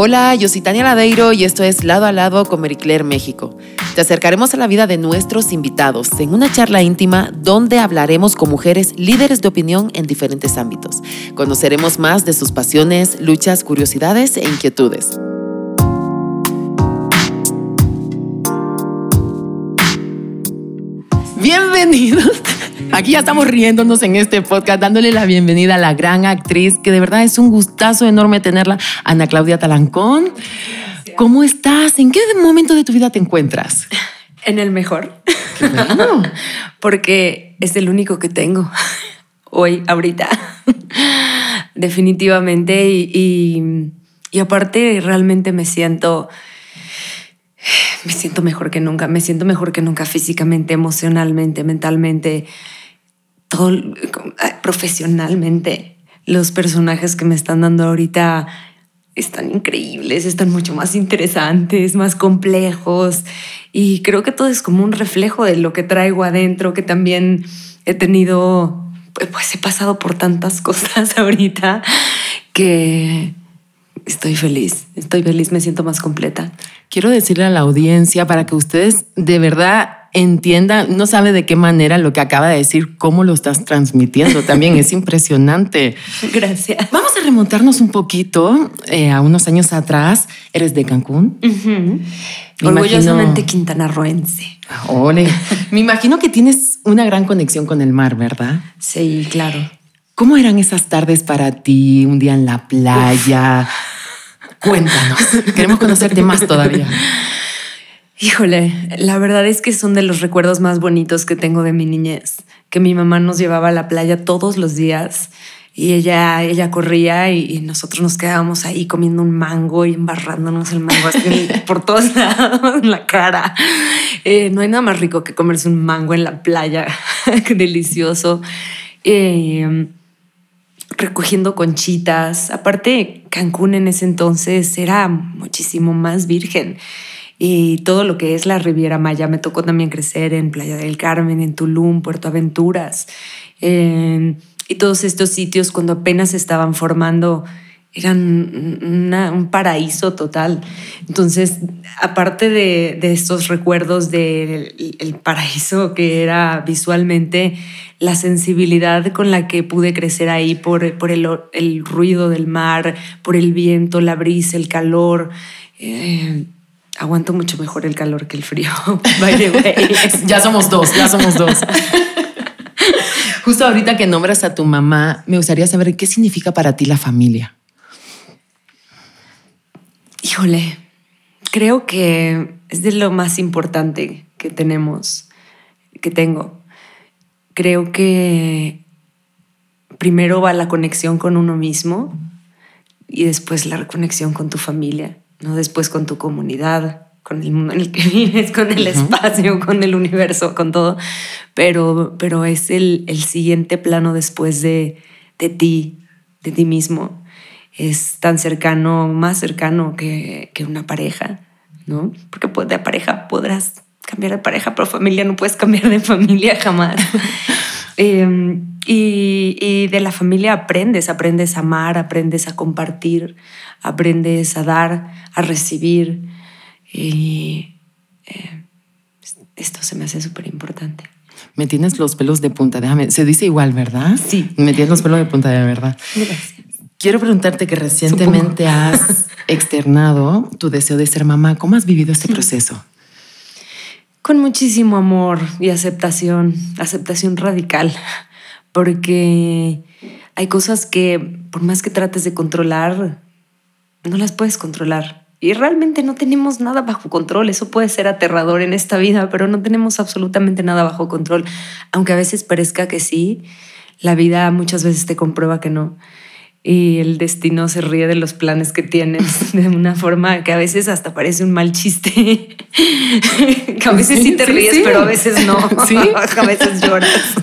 Hola, yo soy Tania Ladeiro y esto es Lado a Lado con Mericler México. Te acercaremos a la vida de nuestros invitados en una charla íntima donde hablaremos con mujeres líderes de opinión en diferentes ámbitos. Conoceremos más de sus pasiones, luchas, curiosidades e inquietudes. Bienvenidos. Aquí ya estamos riéndonos en este podcast, dándole la bienvenida a la gran actriz, que de verdad es un gustazo enorme tenerla, Ana Claudia Talancón. ¿Cómo estás? ¿En qué momento de tu vida te encuentras? En el mejor. Porque es el único que tengo hoy, ahorita. Definitivamente. Y, y aparte, realmente me siento me siento mejor que nunca, me siento mejor que nunca físicamente, emocionalmente, mentalmente, todo profesionalmente. Los personajes que me están dando ahorita están increíbles, están mucho más interesantes, más complejos y creo que todo es como un reflejo de lo que traigo adentro, que también he tenido, pues he pasado por tantas cosas ahorita que estoy feliz, estoy feliz, me siento más completa. Quiero decirle a la audiencia para que ustedes de verdad entiendan, no sabe de qué manera lo que acaba de decir, cómo lo estás transmitiendo. También es impresionante. Gracias. Vamos a remontarnos un poquito eh, a unos años atrás. Eres de Cancún. Orgullosamente quintanarroense. Ole. Me imagino que tienes una gran conexión con el mar, ¿verdad? Sí, claro. ¿Cómo eran esas tardes para ti? Un día en la playa. Cuéntanos. Queremos conocerte más todavía. Híjole, la verdad es que son de los recuerdos más bonitos que tengo de mi niñez, que mi mamá nos llevaba a la playa todos los días y ella, ella corría y, nosotros nos quedábamos ahí comiendo un mango y embarrándonos el mango así por todos lados en la cara. Eh, no hay nada más rico que comerse un mango en la playa, qué delicioso. Eh, recogiendo conchitas. Aparte, Cancún en ese entonces era muchísimo más virgen y todo lo que es la Riviera Maya. Me tocó también crecer en Playa del Carmen, en Tulum, Puerto Aventuras. y todos estos sitios cuando apenas estaban formando eran un paraíso total. Entonces, aparte de, estos recuerdos del paraíso que era visualmente, la sensibilidad con la que pude crecer ahí por, por el, el, ruido del mar, por el viento, la brisa, el calor. Eh, aguanto mucho mejor el calor que el frío. ya somos dos, ya somos dos. Justo ahorita que nombras a tu mamá, me gustaría saber qué significa para ti la familia. Híjole, creo que es de lo más importante que tenemos, que tengo. Creo que primero va la conexión con uno mismo y después la conexión con tu familia. ¿No? Después con tu comunidad, con el mundo en el que vives, con el espacio, con el universo, con todo. Pero, pero es el, el siguiente plano después de, de ti, de ti mismo. Es tan cercano, más cercano que, que una pareja, ¿no? Porque de pareja podrás cambiar de pareja, pero familia no puedes cambiar de familia jamás. Em, y, y, de la familia aprendes, aprendes a amar, aprendes a compartir, aprendes a dar, a recibir. Y eh, esto se me hace súper importante. Me tienes los pelos de punta, déjame. Se dice igual, ¿verdad? Sí. Me tienes los pelos de punta, de verdad. Gracias. Quiero preguntarte que recientemente has externado tu deseo de ser mamá. ¿Cómo has vivido este proceso? Con muchísimo amor y aceptación, aceptación radical, porque hay cosas que por más que trates de controlar, no las puedes controlar. Y realmente no tenemos nada bajo control. Eso puede ser aterrador en esta vida, pero no tenemos absolutamente nada bajo control. Aunque a veces parezca que sí, la vida muchas veces te comprueba que no. Y el destino se ríe de los planes que tienes de una forma que a veces hasta parece un mal chiste. que a veces sí, te ríes, pero a veces no. a veces lloras.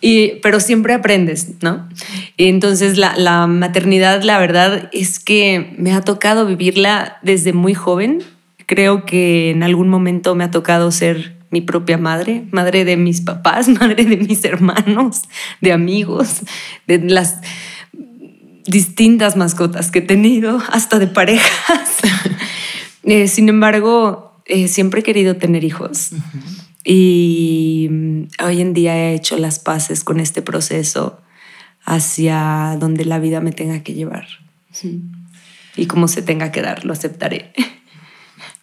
Y, pero siempre aprendes, ¿no? Y entonces la, la maternidad, la verdad es que me ha tocado vivirla desde muy joven. Creo que en algún momento me ha tocado ser mi propia madre, madre de mis papás, madre de mis hermanos, de amigos, de las distintas mascotas que he tenido, hasta de parejas. Eh, sin embargo, eh, siempre he querido tener hijos. Y mm, hoy en día he hecho las paces con este proceso hacia donde la vida me tenga que llevar. Y como se tenga que dar, lo aceptaré.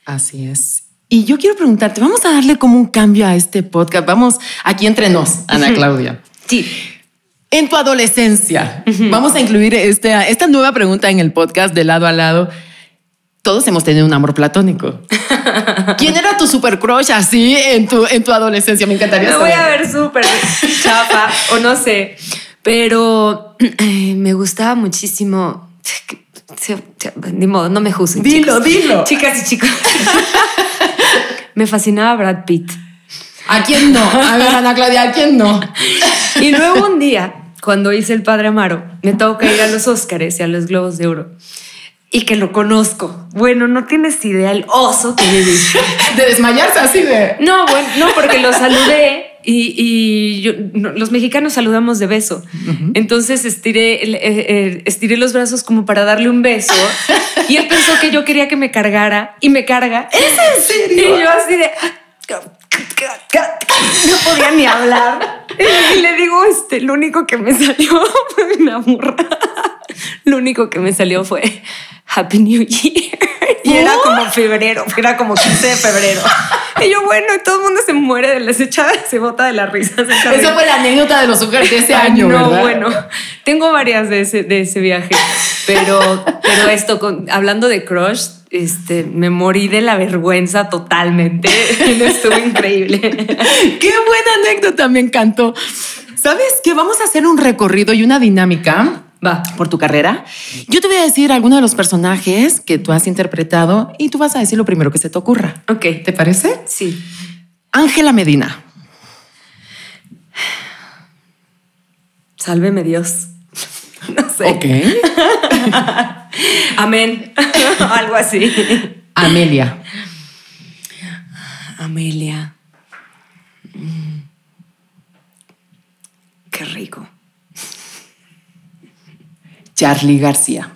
Así es. Y yo quiero preguntarte, vamos a darle como un cambio a este podcast. Vamos aquí entre nos, Ana Claudia. Sí. En tu adolescencia, vamos a incluir esta, esta nueva pregunta en el podcast de lado a lado. Todos hemos tenido un amor platónico. ¿Quién era tu super crush así en tu, en tu adolescencia? Me encantaría Me voy a ver súper chapa o no sé, pero eh, me gustaba muchísimo. Ni modo, no me juzguen. Dilo, chicos. dilo. Chicas y chicos. me fascinaba Brad Pitt. ¿A quién no? A ver, Ana Claudia, ¿a quién no? Y luego un día, cuando hice El Padre Amaro, me toca ir a los Óscares y a los Globos de Oro. Y que lo conozco. Bueno, no tienes idea el oso que dice. De desmayarse así de... No, bueno, no, porque lo saludé y, y yo- no, los mexicanos saludamos de beso. Entonces estiré, eh, eh, estiré los brazos como para darle un beso y él pensó que yo quería que me cargara y me carga. ¿Es en serio? Y yo así de... No podía ni hablar. Y le digo, este, lo único que me salió fue una burra. Lo único que me salió fue Happy New Year. Y era como febrero, era como 15 de febrero. Y yo, bueno, y todo el mundo se muere de las echadas, se bota de la risa. Esa fue la anécdota de los Óscares de ese año, no, ¿verdad? bueno, tengo varias de ese, de ese viaje, pero, pero esto, con, hablando de crush, este, me morí de la vergüenza totalmente. Estuvo increíble. Qué buena anécdota, me encantó. ¿Sabes qué? Vamos a hacer un recorrido y una dinámica Va. por tu carrera. Yo te voy a decir algunos de los personajes que tú has interpretado y tú vas a decir lo primero que se te ocurra. Ok. ¿Te parece? Sí. Ángela Medina. Sálveme Dios. No sé. Ok. Amén. Algo así. Amelia. Amelia. Mm. Qué rico. Charlie García.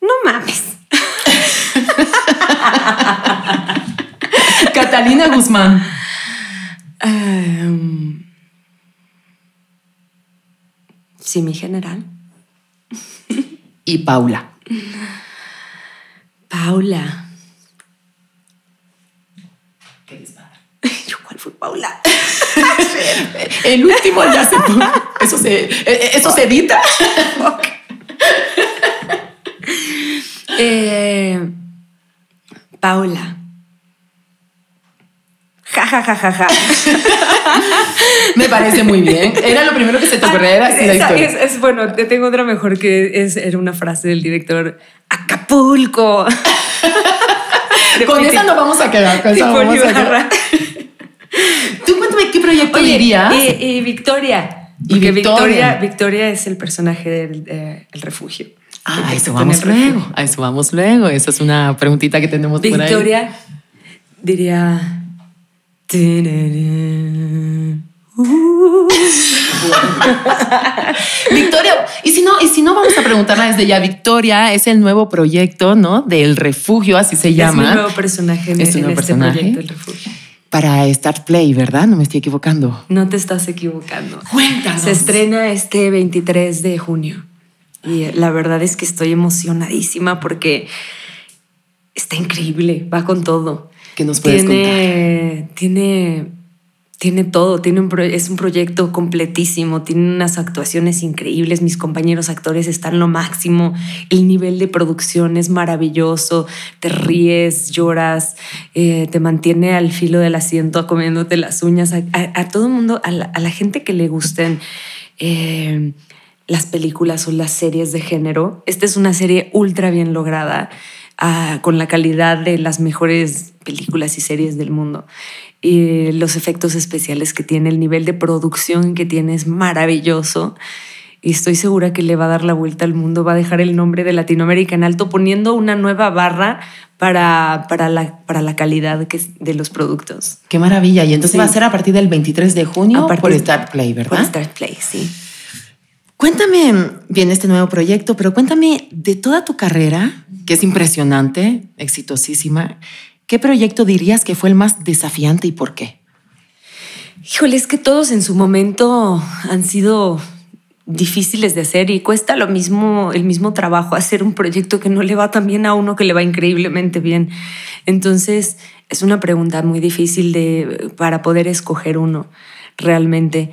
No mames. Catalina Guzmán. Em, sí, mi general. Y Paula. Paula. Yo, ¿cuál fue Paula? El último ya se Eso se, eh, eso se evita. Eh, Paula. Ja, ja, ja, ja. Me parece muy bien. Era lo primero que se te ocurrió. Era así la historia. es, es- bueno, te tengo otra mejor que es, era una frase del director. Acapulco. Con esa no vamos a quedar. Con esa Tipo vamos a Ibarra. quedar. Tú cuéntame qué proyecto Oye, dirías. Y, y Victoria. Y Victoria. Victoria. Victoria es el personaje del eh, el refugio. Ah, a eso vamos luego. A eso vamos luego. Esa es una preguntita que tenemos por ahí. Victoria diría. Uh. Victoria, y si no, y si no vamos a preguntarla desde ya, Victoria es el nuevo proyecto, ¿no? Del refugio, así se Es mi llama. nuevo personaje en, Es tu en nuevo este personaje. proyecto del refugio. Para Start Play, ¿verdad? No me estoy equivocando. No te estás equivocando. Cuéntanos. Se estrena este 23 de junio. Y la verdad es que estoy emocionadísima porque está increíble, va con todo. ¿Qué nos puedes tiene, Tiene, tiene todo, tiene un pro- es un proyecto completísimo, tiene unas actuaciones increíbles, mis compañeros actores están lo máximo, el nivel de producción es maravilloso, te ríes, lloras, eh, te mantiene al filo del asiento comiéndote las uñas, a, a- a todo el mundo, a la, a la gente que le gusten. eh, las películas o las series de género. Esta es una serie ultra bien lograda, ah, con la calidad de las mejores películas y series del mundo. Y los efectos especiales que tiene, el nivel de producción que tiene es maravilloso. Y estoy segura que le va a dar la vuelta al mundo, va a dejar el nombre de Latinoamérica en alto, poniendo una nueva barra para, para, la, para la calidad que de los productos. Qué maravilla. Y entonces Sí. va a ser a partir del 23 de junio A partir- por Start Play, Por ¿verdad? Start Play, sí. Cuéntame, bien este nuevo proyecto, pero cuéntame de toda tu carrera, que es impresionante, exitosísima, ¿qué proyecto dirías que fue el más desafiante y por qué? Híjole, es que todos en su momento han sido difíciles de hacer y cuesta lo mismo, el mismo trabajo hacer un proyecto que no le va tan bien a uno que le va increíblemente bien. Entonces, es una pregunta muy difícil de, para poder escoger uno realmente.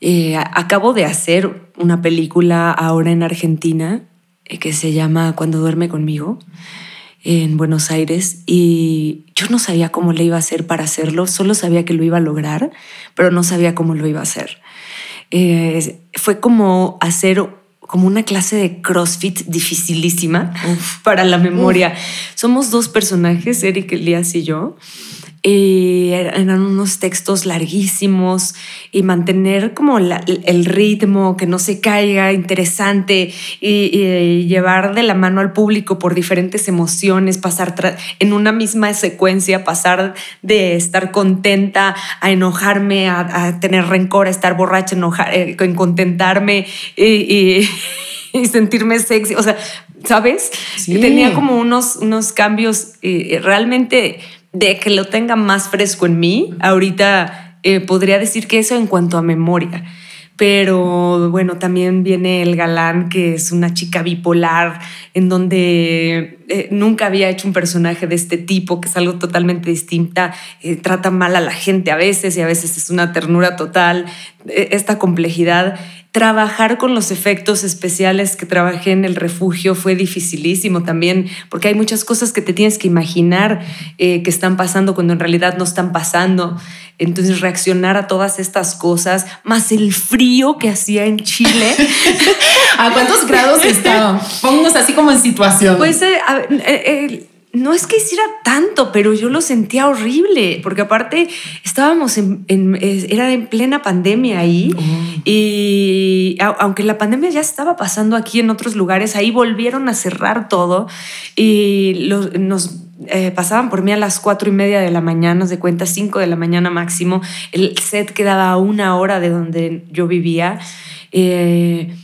Eh, acabo de hacer una película ahora en Argentina eh, que se llama Cuando duerme conmigo en Buenos Aires y yo no sabía cómo le iba a hacer para hacerlo, solo sabía que lo iba a lograr, pero no sabía cómo lo iba a hacer. Eh, fue como hacer como una clase de CrossFit dificilísima para la memoria. Somos dos personajes, Eric Elías y yo, y eran unos textos larguísimos y mantener como el ritmo, que no se caiga, interesante y, llevar de la mano al público por diferentes emociones, pasar en una misma secuencia, pasar de estar contenta a enojarme, a, tener rencor, a estar borracha, enojar, eh, contentarme y, sentirme sexy. O sea, ¿sabes? Tenía como unos, unos cambios realmente de que lo tenga más fresco en mí, ahorita eh, podría decir que eso en cuanto a memoria. Pero bueno, también viene el galán, que es una chica bipolar, en donde eh, nunca había hecho un personaje de este tipo, que es algo totalmente distinta, eh, trata mal a la gente a veces y a veces es una ternura total, esta complejidad trabajar con los efectos especiales que trabajé en el refugio fue dificilísimo también, porque hay muchas cosas que te tienes que imaginar eh, que están pasando cuando en realidad no están pasando. Entonces reaccionar a todas estas cosas, más el frío que hacía en Chile. ¿A cuántos grados estaban? Pónganos así como en situación. Pues eh, eh, no es que hiciera tanto, pero yo lo sentía horrible, porque aparte estábamos en, era en plena pandemia ahí, oh. y aunque la pandemia ya estaba pasando aquí en otros lugares, ahí volvieron a cerrar todo y nos eh, pasaban por mí a las cuatro y media de la mañana, de cuenta cinco de la mañana máximo, el set quedaba a una hora de donde yo vivía. Eh,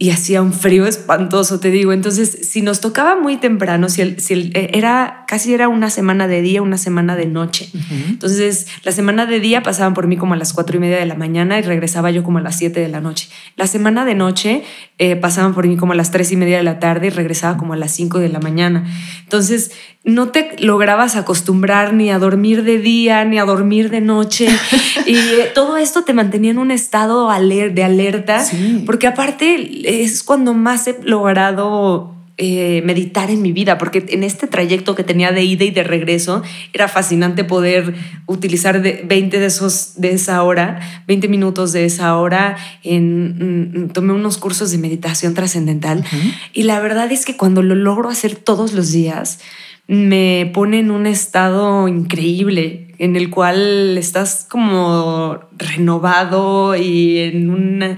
y hacía un frío espantoso, te digo. Entonces, si nos tocaba muy temprano, si, el, si el, eh, era casi era una semana de día, una semana de noche. Entonces, la semana de día pasaban por mí como a las cuatro y media de la mañana y regresaba yo como a las siete de la noche. La semana de noche eh, pasaban por mí como a las tres y media de la tarde y regresaba como a las cinco de la mañana. Entonces, no te lograbas acostumbrar ni a dormir de día, ni a dormir de noche. y eh, todo esto te mantenía en un estado de alerta, porque aparte es cuando más he logrado eh, meditar en mi vida, porque en este trayecto que tenía de ida y de regreso era fascinante poder utilizar 20 de, esos, de esa hora, 20 minutos de esa hora. En, mm, tomé unos cursos de meditación trascendental y la verdad es que cuando lo logro hacer todos los días, me pone en un estado increíble en el cual estás como renovado y en un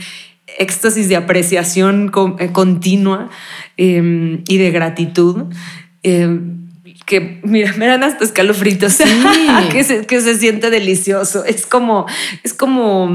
éxtasis de apreciación eh, continua em, y de gratitud. Em, que mira, me dan hasta escalofritos, que, se, que se siente delicioso. Es como, es como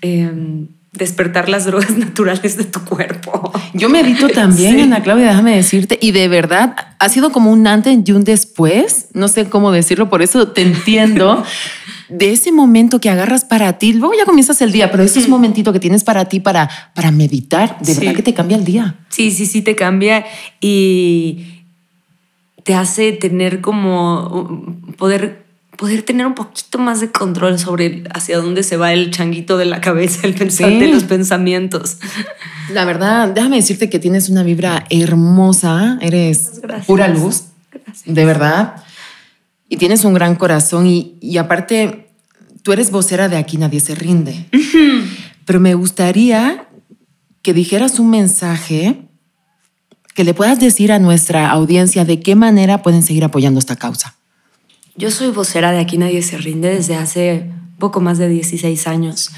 em, despertar las drogas naturales de tu cuerpo. Yo medito también, Ana Claudia, déjame decirte, y de verdad ha sido como un antes y un después, no sé cómo decirlo, por eso te entiendo, de ese momento que agarras para ti, luego ya comienzas el día, pero ese es momentito que tienes para ti para, para meditar, de verdad que te cambia el día. Sí, sí, sí, te cambia y te hace tener como poder poder tener un poquito más de control sobre hacia dónde se va el changuito de la cabeza, el pensar de los pensamientos. La verdad, déjame decirte que tienes una vibra hermosa, eres pura luz, de verdad, y tienes un gran corazón y, aparte, tú eres vocera de aquí, nadie se rinde. Pero me gustaría que dijeras un mensaje que le puedas decir a nuestra audiencia de qué manera pueden seguir apoyando esta causa. Yo soy vocera de Aquí Nadie se rinde desde hace poco más de 16 años.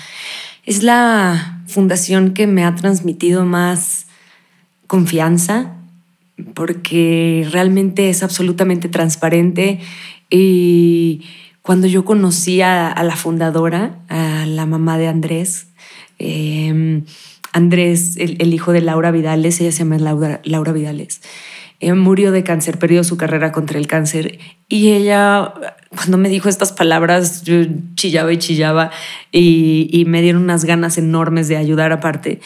Es la fundación que me ha transmitido más confianza porque realmente es absolutamente transparente y cuando yo conocí a, la fundadora, a la mamá de Andrés, em, Andrés, el, hijo de Laura Vidales, ella se llama Laura, Vidales, eh, murió de cáncer, perdió su carrera contra el cáncer y ella, cuando me dijo estas palabras, yo chillaba y chillaba y, me dieron unas ganas enormes de ayudar aparte.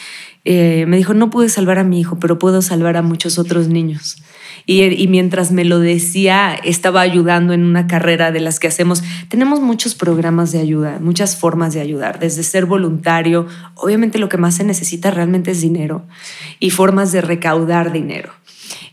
Eh, me dijo, no pude salvar a mi hijo, pero puedo salvar a muchos otros niños. Y, mientras me lo decía, estaba ayudando en una carrera de las que hacemos. Tenemos muchos programas de ayuda, muchas formas de ayudar, desde ser voluntario, obviamente lo que más se necesita realmente es dinero y formas de recaudar dinero.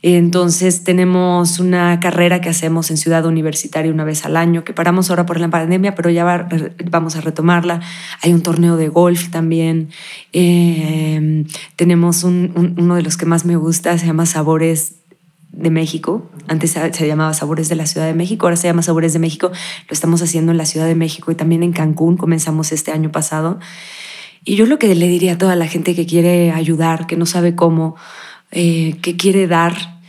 Entonces tenemos una carrera que hacemos en Ciudad Universitaria una vez al año, que paramos ahora por la pandemia, pero ya vamos a retomarla. Hay un torneo de golf también. Em, tenemos uno de los que más me gusta, se llama Sabores de México. Antes se llamaba Sabores de la Ciudad de México, ahora se llama Sabores de México. Lo estamos haciendo en la Ciudad de México y también en Cancún. Comenzamos este año pasado. Y yo lo que le diría a toda la gente que quiere ayudar, que no sabe cómo, eh, que quiere dar,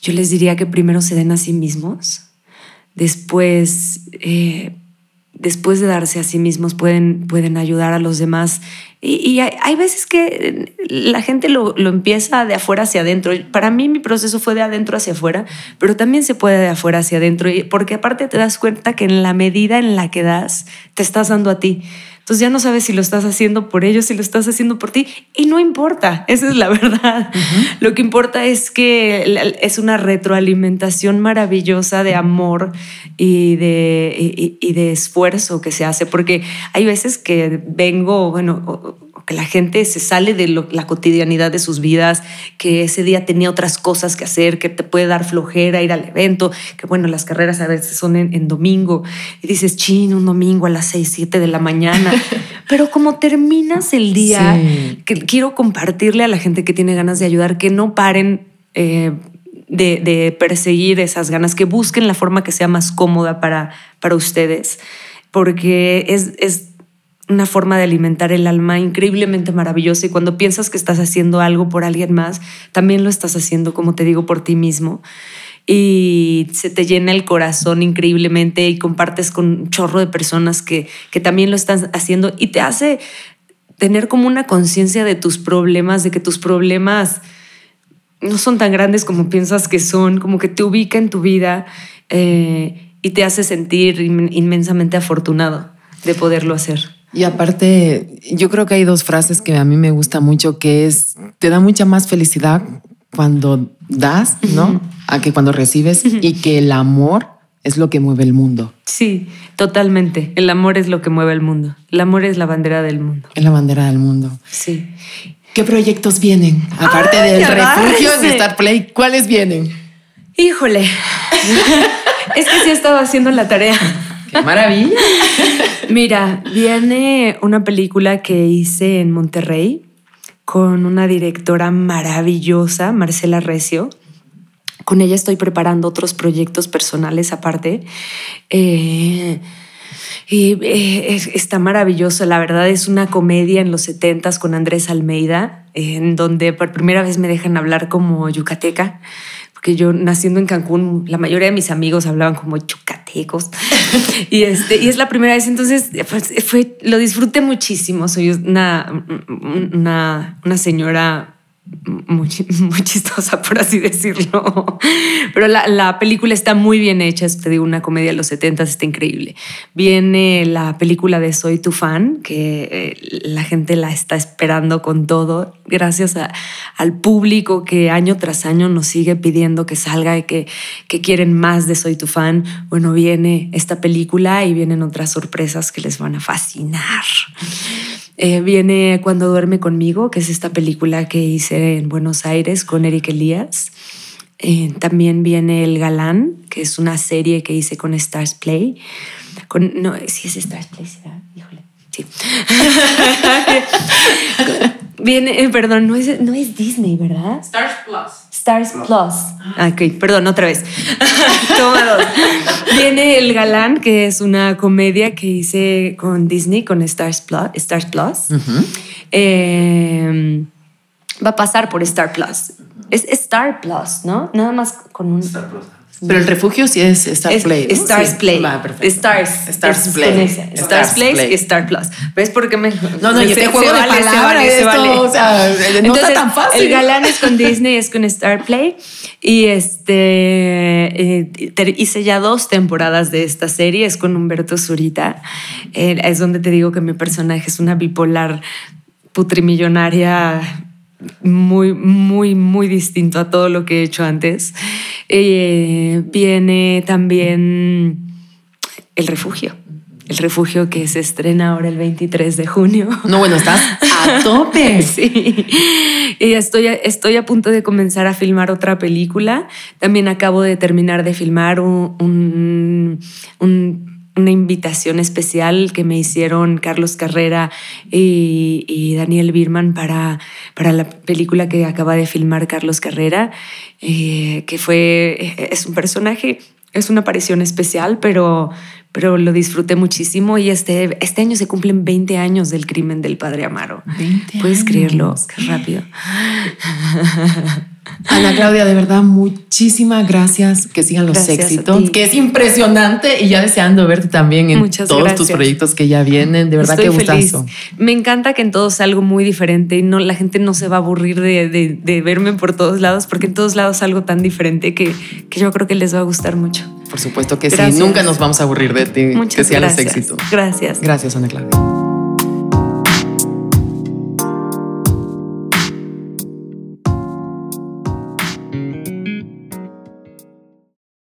yo les diría que primero se den a sí mismos, después, eh, después de darse a sí mismos pueden, pueden ayudar a los demás. Y, hay, veces que la gente lo, lo, empieza de afuera hacia adentro. Para mí mi proceso fue de adentro hacia afuera, pero también se puede de afuera hacia adentro, porque aparte te das cuenta que en la medida en la que das, te estás dando a ti. Entonces ya no sabes si lo estás haciendo por ellos, si lo estás haciendo por ti. Y no importa, esa es la verdad. Lo que importa es que es una retroalimentación maravillosa de amor y de, y de esfuerzo que se hace. Porque hay veces que vengo, bueno, que la gente se sale de la cotidianidad de sus vidas, que ese día tenía otras cosas que hacer, que te puede dar flojera ir al evento, que bueno, las carreras a veces son en, domingo y dices, chin, un domingo a las 6, 7 de la mañana. Pero como terminas el día, que quiero compartirle a la gente que tiene ganas de ayudar, que no paren. Eh, de, perseguir esas ganas, que busquen la forma que sea más cómoda para, para ustedes, porque es, es una forma de alimentar el alma increíblemente maravillosa y cuando piensas que estás haciendo algo por alguien más, también lo estás haciendo, como te digo, por ti mismo. Y se te llena el corazón increíblemente y compartes con un chorro de personas que, que también lo están haciendo y te hace tener como una conciencia de tus problemas, de que tus problemas no son tan grandes como piensas que son, como que te ubica en tu vida eh, y te hace sentir inmensamente afortunado de poderlo hacer. Y aparte, yo creo que hay dos frases que a mí me gusta mucho, que es, te da mucha más felicidad cuando das, ¿no? A que cuando recibes y que el amor es lo que mueve el mundo. Sí, totalmente. El amor es lo que mueve el mundo. El amor es la bandera del mundo. Es la bandera del mundo. Sí. ¿Qué proyectos vienen? Aparte del refugio de Star Play, ¿cuáles vienen? Híjole. es que sí he estado haciendo la tarea. ¡Qué maravilla! Mira, viene una película que hice en Monterrey con una directora maravillosa, Marcela Recio. Con ella estoy preparando otros proyectos personales aparte. Eh, y eh, está maravilloso, la verdad es una comedia en los setentas con Andrés Almeida, en donde por primera vez me dejan hablar como yucateca que yo naciendo en Cancún, la mayoría de mis amigos hablaban como chucatecos. y, este, y es la primera vez, entonces pues, fue, lo disfruté muchísimo. Soy una, una, una señora muy, muy, chistosa, por así decirlo. Pero la, la, película está muy bien hecha, te digo, una comedia de los 70 está increíble. Viene la película de Soy tu fan, que eh, la gente la está esperando con todo, gracias al público que año tras año nos sigue pidiendo que salga y que, que quieren más de Soy tu fan. Bueno, viene esta película y vienen otras sorpresas que les van a fascinar. Eh, viene Cuando duerme conmigo, que es esta película que hice en Buenos Aires con Eric Elías. Eh, también viene El Galán, que es una serie que hice con Stars Play. Con, no, sí es Stars Play, Híjole, sí. viene, eh, perdón, no es, no es Disney, ¿verdad? Stars Plus. Stars Plus. Ah, ok, perdón, otra vez. Viene El Galán, que es una comedia que hice con Disney, con Stars Plus. Stars Plus. Em, va a pasar por Star Plus. Es Star Plus, ¿no? Nada más con un... Star Plus. Pero el refugio sí es Star Play. ¿no? Stars Sí. Play. Va. Stars. Stars es Play. Stars Stars Play Star Plus. ¿Ves por qué me.? No, no, y este juego de vale, se palabras, se esto, vale. o sea, no está Entonces, tan fácil. El galán es con Disney, es con Star Play. Y este. eh, te- hice ya dos temporadas de esta serie, es con Humberto Zurita. Eh, es donde te digo que mi personaje es una bipolar putrimillonaria muy, muy, muy distinto a todo lo que he hecho antes. Eh, viene también El Refugio. El Refugio que se estrena ahora el 23 de junio. No, bueno, estás a tope. Sí. Y estoy a, estoy a punto de comenzar a filmar otra película. También acabo de terminar de filmar un- un- un- una invitación especial que me hicieron Carlos Carrera y, y Daniel Birman para, para la película que acaba de filmar Carlos Carrera, eh, que fue, es un personaje, es una aparición especial, pero, pero lo disfruté muchísimo y este, este año se cumplen 20 años del crimen del padre Amaro. 20 ¿Puedes años. creerlo? Qué rápido. Ana Claudia, de verdad, muchísimas gracias. Que sigan los Gracias éxitos, que es impresionante y ya deseando verte también en Muchas todos tus proyectos que ya vienen. De verdad, feliz. gustazo. Me encanta que en todo es algo muy diferente y no, la gente no se va a aburrir de, de- de verme por todos lados, porque en todos lados es algo tan diferente que, que yo creo que les va a gustar mucho. Por supuesto que Gracias. sí, nunca nos vamos a aburrir de ti. Muchas que los éxitos. Gracias. Gracias, Ana Claudia.